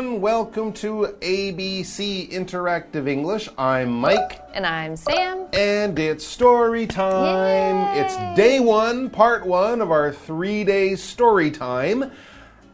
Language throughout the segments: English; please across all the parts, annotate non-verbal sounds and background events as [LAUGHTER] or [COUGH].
everyone. Welcome to ABC Interactive English. I'm Mike. And I'm Sam. And it's story time. Yay. It's day one, part one of our three day story time.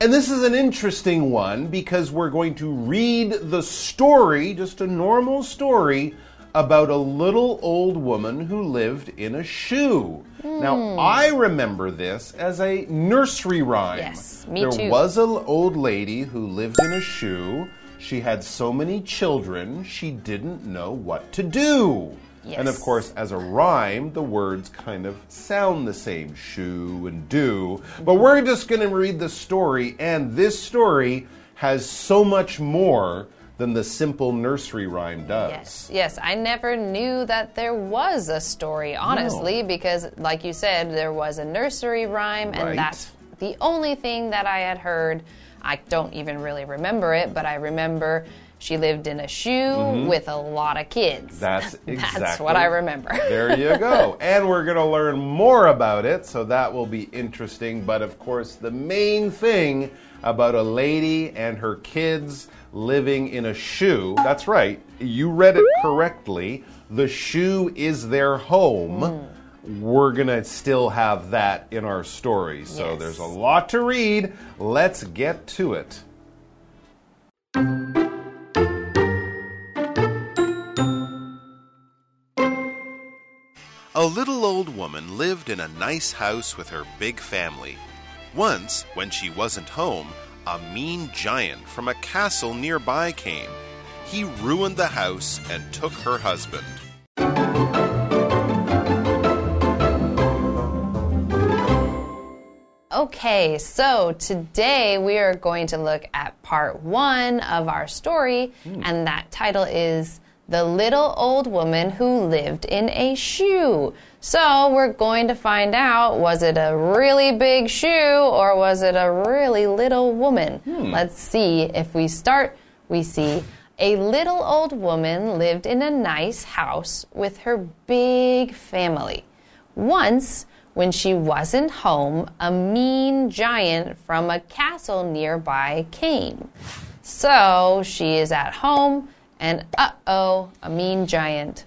And this is an interesting one because we're going to read the story, just a normal story, about a little old woman who lived in a shoe. Now, Hmm. I remember this as a nursery rhyme. Yes, me there too. was an old lady who lived in a shoe. She had so many children, she didn't know what to do. Yes. And of course, as a rhyme, the words kind of sound the same shoe and do. But we're just going to read the story, and this story has so much more than the simple nursery rhyme does. Yes, yes. I never knew that there was a story, honestly, because, like you said, there was a nursery rhyme, Right. and that's the only thing that I had heard. I don't even really remember it, but I remember she lived in a shoe mm-hmm. with a lot of kids. That's exactly [LAUGHS] That's what I remember. [LAUGHS] there you go. And we're going to learn more about it, so that will be interesting. But of course, the main thing about a lady and her kids living in a shoe that's right, you read it correctly. The shoe is their home. We're going to still have that in our story. So Yes. there's a lot to read. Let's get to it. A little old woman lived in a nice house with her big family. Once, when she wasn't home, a mean giant from a castle nearby came. He ruined the house and took her husband. Okay, so today we are going to look at part one of our story, hmm. and that title is The Little Old Woman Who Lived in a Shoe. So we're going to find out was it a really big shoe or was it a really little woman? Hmm. Let's see. If we start, we see a little old woman lived in a nice house with her big family. Once, when she wasn't home, a mean giant from a castle nearby came. So she is at home, and uh oh, a mean giant.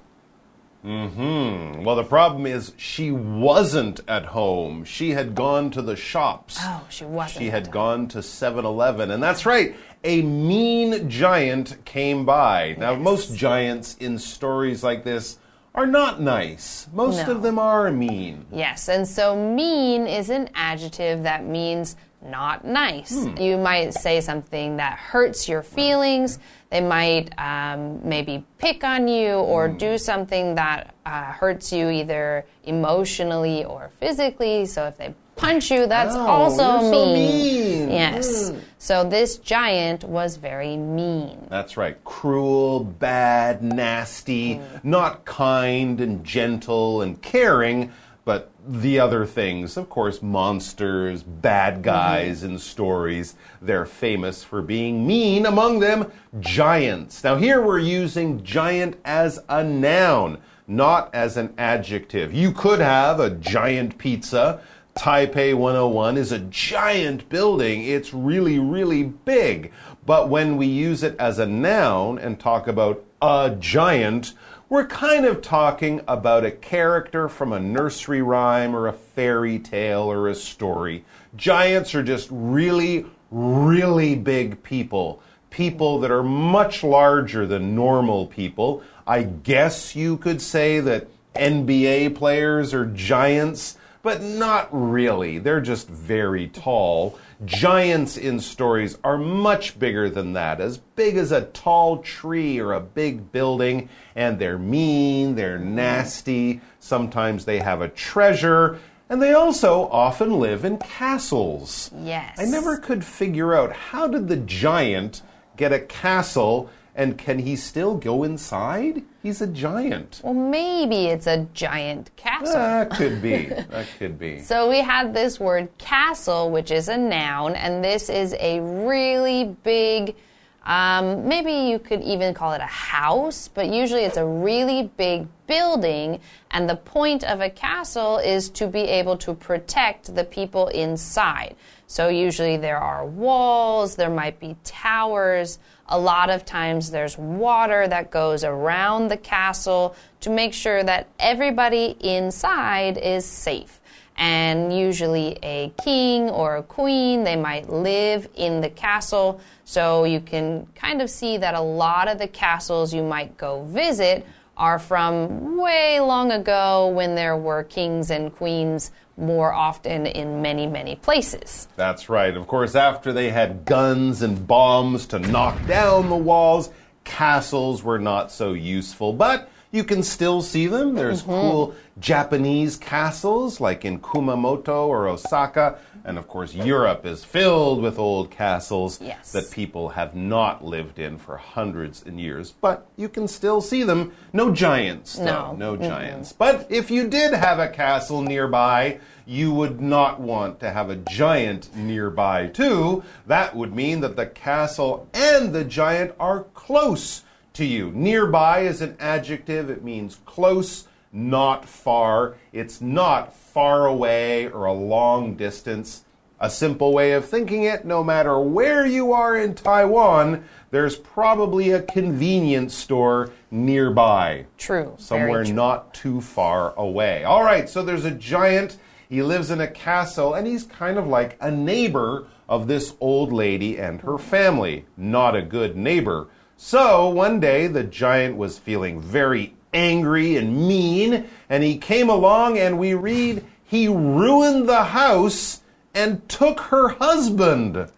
Mm hmm. Well, the problem is she wasn't at home. She had gone to the shops. Oh, she wasn't. She had gone to 7 Eleven. And that's right, a mean giant came by. Now, Yes. most giants in stories like this are not nice, most No. of them are mean. Yes, and so mean is an adjective that means not nice. You might say something that hurts your feelings. They might um, maybe pick on you or do something that uh, hurts you either emotionally or physically. So if they punch you, that's Oh, also you're so mean. Yes. So this giant was very mean. That's right. Cruel, bad, nasty, not kind and gentle and caring, but the other things. Of course, monsters, bad mm-hmm. guys in stories. They're famous for being mean, among them, giants. Now, here we're using giant as a noun, not as an adjective. You could have a giant pizza. Taipei 101 is a giant building. It's really, really big. But when we use it as a noun and talk about a giant, we're kind of talking about a character from a nursery rhyme or a fairy tale or a story. Giants are just really, really big people. People that are much larger than normal people. I guess you could say that NBA players are giants but not really. They're just very tall. Giants in stories are much bigger than that, as big as a tall tree or a big building, and they're mean, they're nasty. Sometimes they have a treasure, and they also often live in castles. Yes. I never could figure out how did the giant get a castle and can he still go inside? He's a giant. Well, maybe it's a giant castle. That could be. [LAUGHS] That could be. So we had this word castle, which is a noun, and this is a really big Um, maybe you could even call it a house, but usually it's a really big building, and the point of a castle is to be able to protect the people inside. So usually there are walls, there might be towers. A lot of times there's water that goes around the castle to make sure that everybody inside is safe. And usually a king or a queen, they might live in the castle. So you can kind of see that a lot of the castles you might go visit are from way long ago when there were kings and queens more often in many, many places. That's right. Of course, after they had guns and bombs to knock down the walls, castles were not so useful. But you can still see them. There's mm -hmm. cool Japanese castles like in Kumamoto or Osaka. And of course, Europe is filled with old castles yes. that people have not lived in for hundreds and years. But you can still see them. No giants, though. No, no giants. Mm -hmm. But if you did have a castle nearby, you would not want to have a giant nearby, too. That would mean that the castle and the giant are close to you. Nearby is an adjective, it means close, not far. It's not far away or a long distance. A simple way of thinking it no matter where you are in Taiwan, there's probably a convenience store nearby. True. Somewhere true. not too far away. All right, so there's a giant. He lives in a castle, and he's kind of like a neighbor of this old lady and her family. Not a good neighbor. So one day the giant was feeling very angry and mean, and he came along, and we read he ruined the house and took her husband.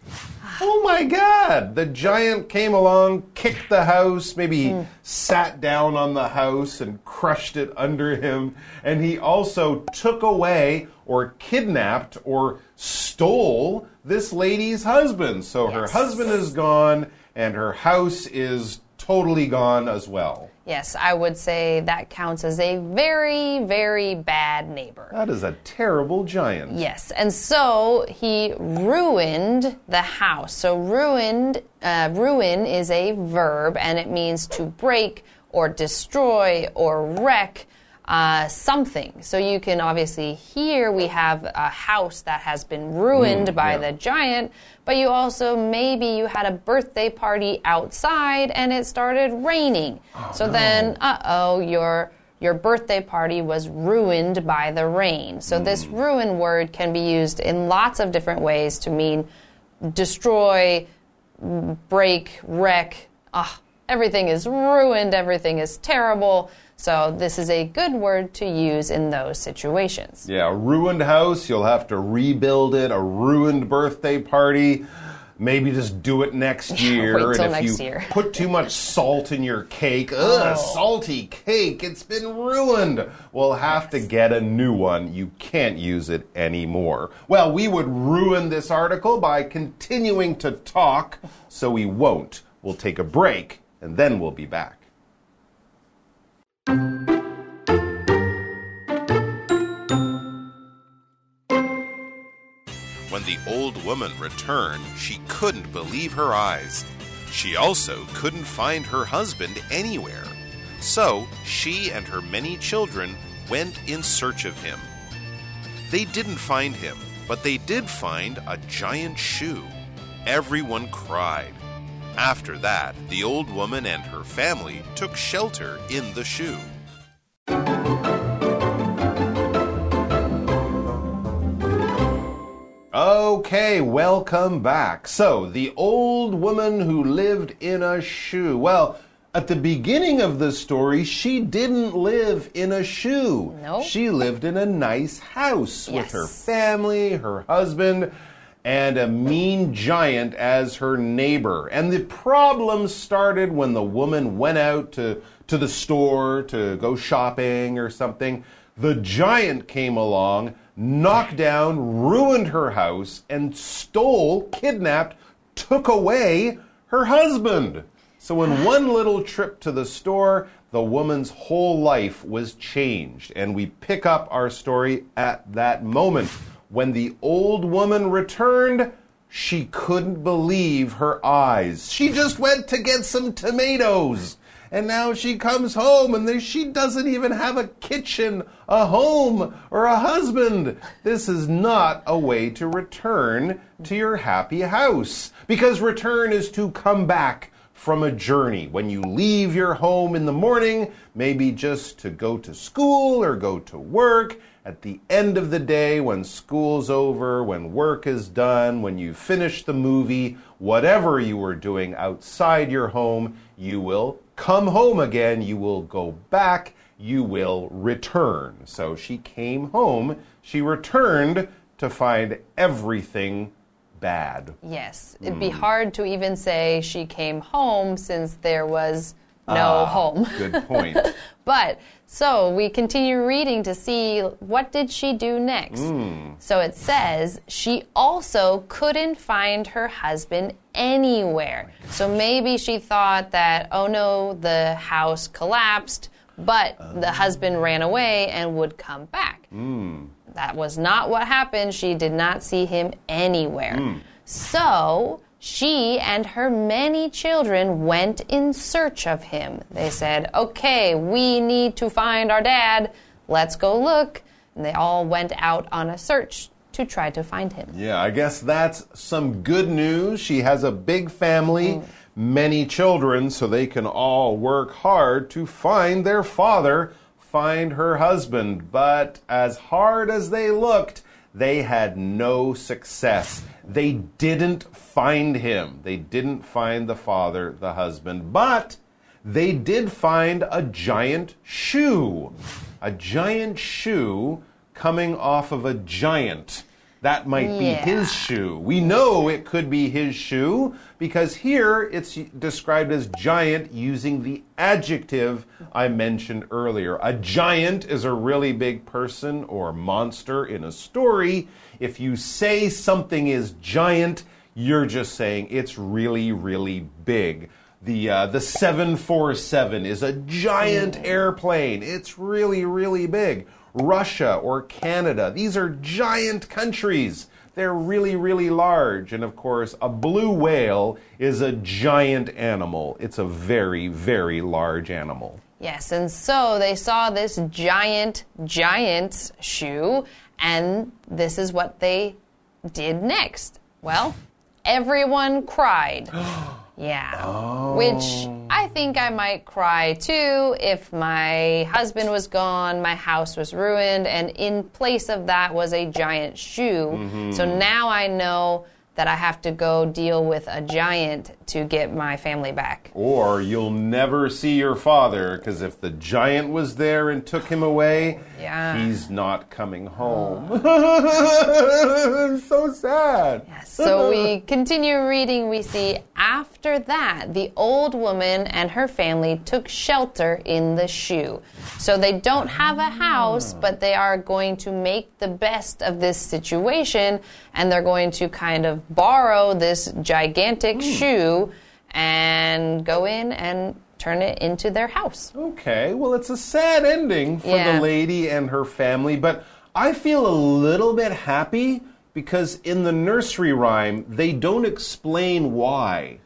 Oh my God! The giant came along, kicked the house, maybe mm. sat down on the house and crushed it under him. And he also took away or kidnapped or stole this lady's husband. So yes. her husband is gone and her house is totally gone as well. Yes, I would say that counts as a very, very bad neighbor. That is a terrible giant. Yes, and so he ruined the house. So ruined, uh, ruin is a verb, and it means to break or destroy or wreck uh, something. So you can obviously here we have a house that has been ruined mm, by yeah. the giant, but you also maybe you had a birthday party outside and it started raining. Oh, so no. then, uh oh, your your birthday party was ruined by the rain. So mm. this ruin word can be used in lots of different ways to mean destroy, break, wreck. Ah, everything is ruined, everything is terrible. So this is a good word to use in those situations. Yeah, a ruined house, you'll have to rebuild it. A ruined birthday party, maybe just do it next [LAUGHS] year. Wait till and if next you year. [LAUGHS] put too much salt in your cake, oh. ugh, oh. salty cake, it's been ruined. We'll have yes. to get a new one. You can't use it anymore. Well, we would ruin this article by continuing to talk, so we won't. We'll take a break and then we'll be back. When the old woman returned, she couldn't believe her eyes. She also couldn't find her husband anywhere. So she and her many children went in search of him. They didn't find him, but they did find a giant shoe. Everyone cried. After that, the old woman and her family took shelter in the shoe. Okay, welcome back. So, the old woman who lived in a shoe. Well, at the beginning of the story, she didn't live in a shoe. No. She lived in a nice house yes. with her family, her husband, and a mean giant as her neighbor. And the problem started when the woman went out to, to the store to go shopping or something. The giant came along, knocked down, ruined her house, and stole, kidnapped, took away her husband. So, in one little trip to the store, the woman's whole life was changed. And we pick up our story at that moment. When the old woman returned, she couldn't believe her eyes. She just went to get some tomatoes. And now she comes home and she doesn't even have a kitchen, a home, or a husband. This is not a way to return to your happy house. Because return is to come back from a journey. When you leave your home in the morning, maybe just to go to school or go to work, at the end of the day, when school's over, when work is done, when you finish the movie, whatever you were doing outside your home, you will come home again, you will go back, you will return. So she came home, she returned to find everything bad. Yes, it'd be hmm. hard to even say she came home since there was no ah, home. [LAUGHS] Good point. But so we continue reading to see what did she do next. Hmm. So it says she also couldn't find her husband anywhere. Oh so maybe she thought that oh no, the house collapsed, but the oh. husband ran away and would come back. Hmm. That was not what happened. She did not see him anywhere. Hmm. So she and her many children went in search of him. They said, Okay, we need to find our dad. Let's go look. And they all went out on a search to try to find him. Yeah, I guess that's some good news. She has a big family, hmm. many children, so they can all work hard to find their father, find her husband. But as hard as they looked, they had no success. They didn't find him. They didn't find the father, the husband, but they did find a giant shoe. A giant shoe coming off of a giant. That might be Yeah. his shoe. We know it could be his shoe because here it's described as giant using the adjective I mentioned earlier. A giant is a really big person or monster in a story. If you say something is giant, you're just saying it's really, really big. The uh, the 747 is a giant airplane. It's really, really big. Russia or Canada, these are giant countries. They're really, really large. And of course, a blue whale is a giant animal. It's a very, very large animal. Yes, and so they saw this giant, giant shoe, and this is what they did next. Well, everyone cried. [GASPS] [GASPS] [GASPS] Yeah. Which oh. I think I might cry too if my husband was gone, my house was ruined, and in place of that was a giant shoe. Mm-hmm. So now I know that I have to go deal with a giant to get my family back. Or you'll never see your father because if the giant was there and took him away, Yeah. he's not coming home. Oh. [LAUGHS] so sad. So we continue reading. We see after that, the old woman and her family took shelter in the shoe. So they don't have a house, but they are going to make the best of this situation and they're going to kind of borrow this gigantic hmm. shoe and go in and turn it into their house. Okay, well, it's a sad ending for Yeah. the lady and her family, but I feel a little bit happy because in the nursery rhyme, they don't explain why.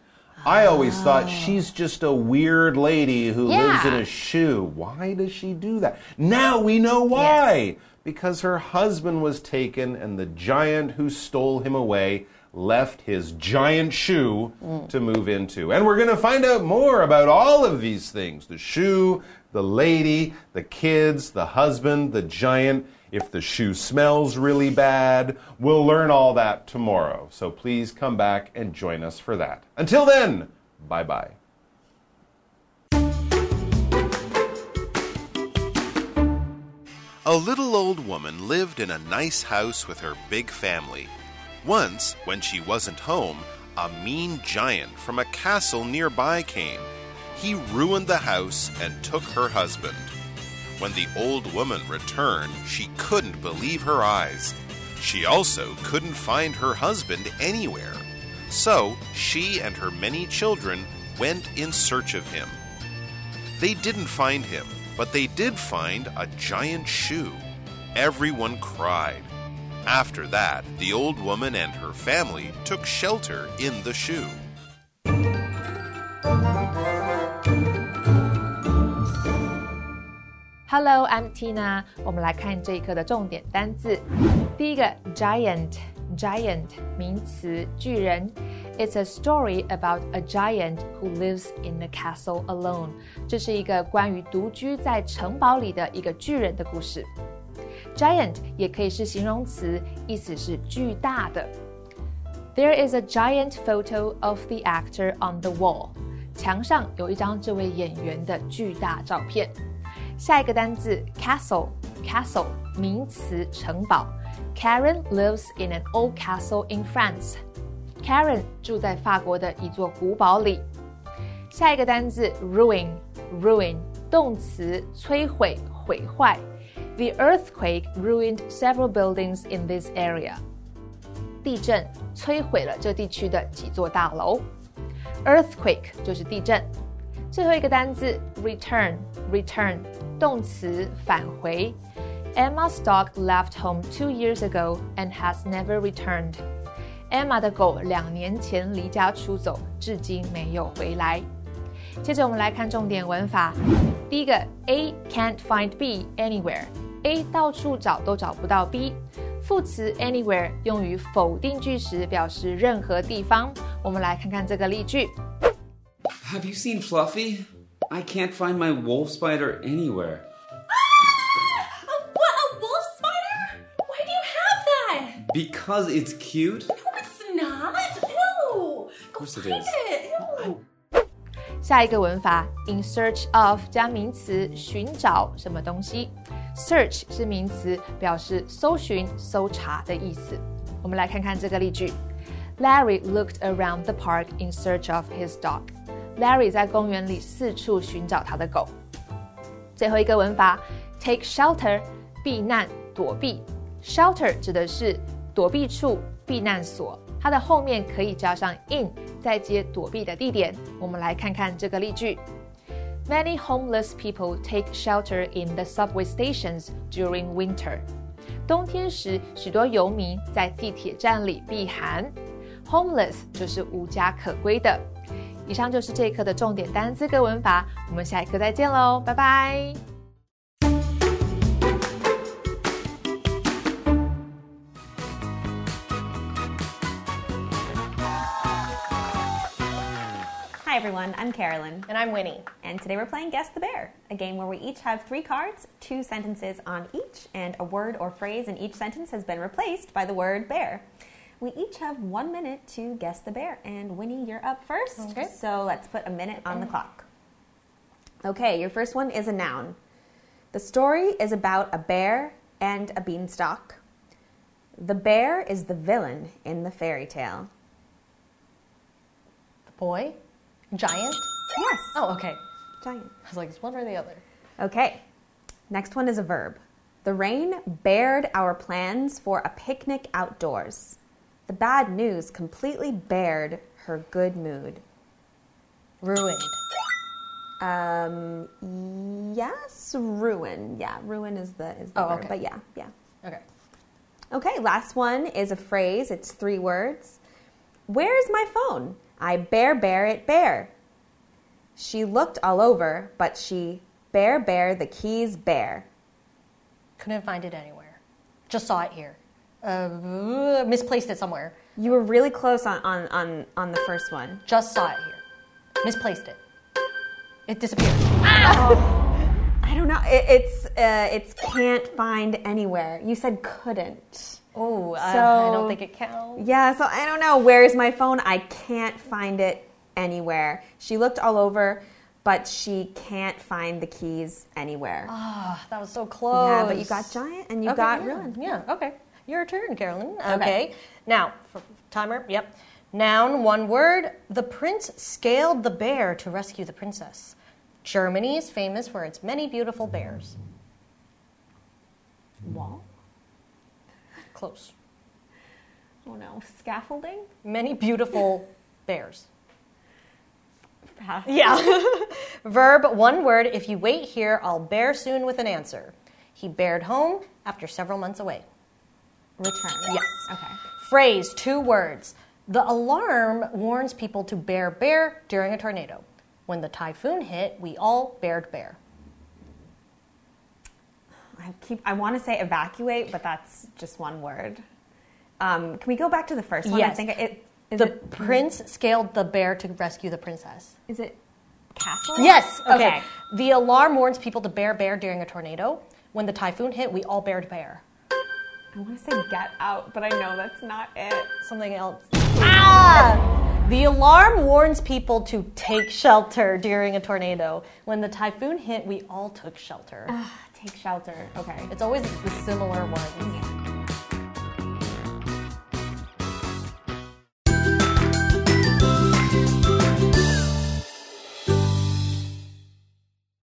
I always thought she's just a weird lady who lives in a shoe. Why does she do that? Now we know why. Because her husband was taken and the giant who stole him away left his giant shoe mm. to move into. And we're going to find out more about all of these things the shoe, the lady, the kids, the husband, the giant. If the shoe smells really bad, we'll learn all that tomorrow. So please come back and join us for that. Until then, bye bye. A little old woman lived in a nice house with her big family. Once, when she wasn't home, a mean giant from a castle nearby came. He ruined the house and took her husband. When the old woman returned, she couldn't believe her eyes. She also couldn't find her husband anywhere. So she and her many children went in search of him. They didn't find him, but they did find a giant shoe. Everyone cried. After that, the old woman and her family took shelter in the shoe. Hello, I'm Tina。我们来看这一课的重点单字。第一个，giant，giant 名词，巨人。It's a story about a giant who lives in a castle alone。这是一个关于独居在城堡里的一个巨人的故事。Giant 也可以是形容词，意思是巨大的。There is a giant photo of the actor on the wall。墙上有一张这位演员的巨大照片。 下一个单字 castle，castle 名词城堡。Karen lives in an old castle in France. Karen 住在法国的一座古堡里。下一个单字 ruin，ruin 动词摧毁、毁坏。The earthquake ruined several buildings in this area. 地震摧毁了这地区的几座大楼。Earthquake 就是地震。 最后一个单字 return，return 动词返回。Emma's dog left home two years ago and has never returned. Emma 的狗两年前离家出走，至今没有回来。接着我们来看重点文法。第一个，A can't find B anywhere。A 到处找都找不到 B。副词 anywhere 用于否定句时，表示任何地方。我们来看看这个例句。Have you seen Fluffy? I can't find my wolf spider anywhere. What, a wolf spider? Why do you have that? Because it's cute? No, it's not. Ew. Of course it find is. It. Ew. 下一个文法，in search of 加名词，寻找什么东西。search 是名词，表示搜寻、搜查的意思。我们来看看这个例句：Larry looked around the park in search of his dog. Larry 在公园里四处寻找他的狗。最后一个文法，take shelter，避难、躲避。shelter 指的是躲避处、避难所，它的后面可以加上 in，再接躲避的地点。我们来看看这个例句：Many homeless people take shelter in the subway stations during winter. 冬天时，许多游民在地铁站里避寒。Homeless 就是无家可归的。以上就是这一课的重点单词跟文法，我们下一课再见喽，拜拜。 Hi everyone, I'm Carolyn, And I'm Winnie. and today we're playing Guess the Bear, a game where we each have three cards, two sentences on each, and a word or phrase in each sentence has been replaced by the word bear. We each have one minute to guess the bear, and Winnie, you're up first. Okay. So let's put a minute on the um, clock. Okay, your first one is a noun. The story is about a bear and a beanstalk. The bear is the villain in the fairy tale. The boy? Giant? Yes. Oh, okay. Giant. I was like, it's one or the other. Okay. Next one is a verb. The rain bared our plans for a picnic outdoors. The bad news completely bared her good mood. Ruined. Um, yes, ruin. Yeah, ruin is the is the Oh, verb. okay. But yeah, yeah. Okay. Okay, last one is a phrase. It's three words. Where's my phone? I bear bear it bear. She looked all over, but she bear bear the keys bear. Couldn't find it anywhere. Just saw it here. Uh, misplaced it somewhere. You were really close on, on, on, on the first one. Just saw it here. Misplaced it. It disappeared. I don't know. It, it's uh, it's can't find anywhere. You said couldn't. Oh, I, I don't think it counts. Yeah, so I don't know. Where's my phone? I can't find it anywhere. She looked all over, but she can't find the keys anywhere. Ah, that was so close. yeah, but you got giant and you Okay, got yeah, ruined. Yeah, okay. Your turn, Carolyn. Okay. Okay. Now, for timer, yep. Noun, one word. The prince scaled the bear to rescue the princess. Germany is famous for its many beautiful bears. Wall? Close. Oh no, scaffolding? Many beautiful [LAUGHS] bears. Pass. Yeah. [LAUGHS] Verb, one word. If you wait here, I'll bear soon with an answer. He bared home after several months away. Return. Yes. Okay. Phrase, two words. The alarm warns people to bear bear during a tornado. When the typhoon hit, we all bared bear. I keep. I want to say evacuate, but that's just one word. Um, can we go back to the first one? I Yes. think it. Is the it, prince scaled the bear to rescue the princess. is it castle? Yes. Okay. Okay. The alarm warns people to bear bear during a tornado. When the typhoon hit, we all bared bear. I want to say get out, but I know that's not it. Something else. Ah! The alarm warns people to take shelter during a tornado. When the typhoon hit, we all took shelter. Take shelter. Okay. It's always the similar ones.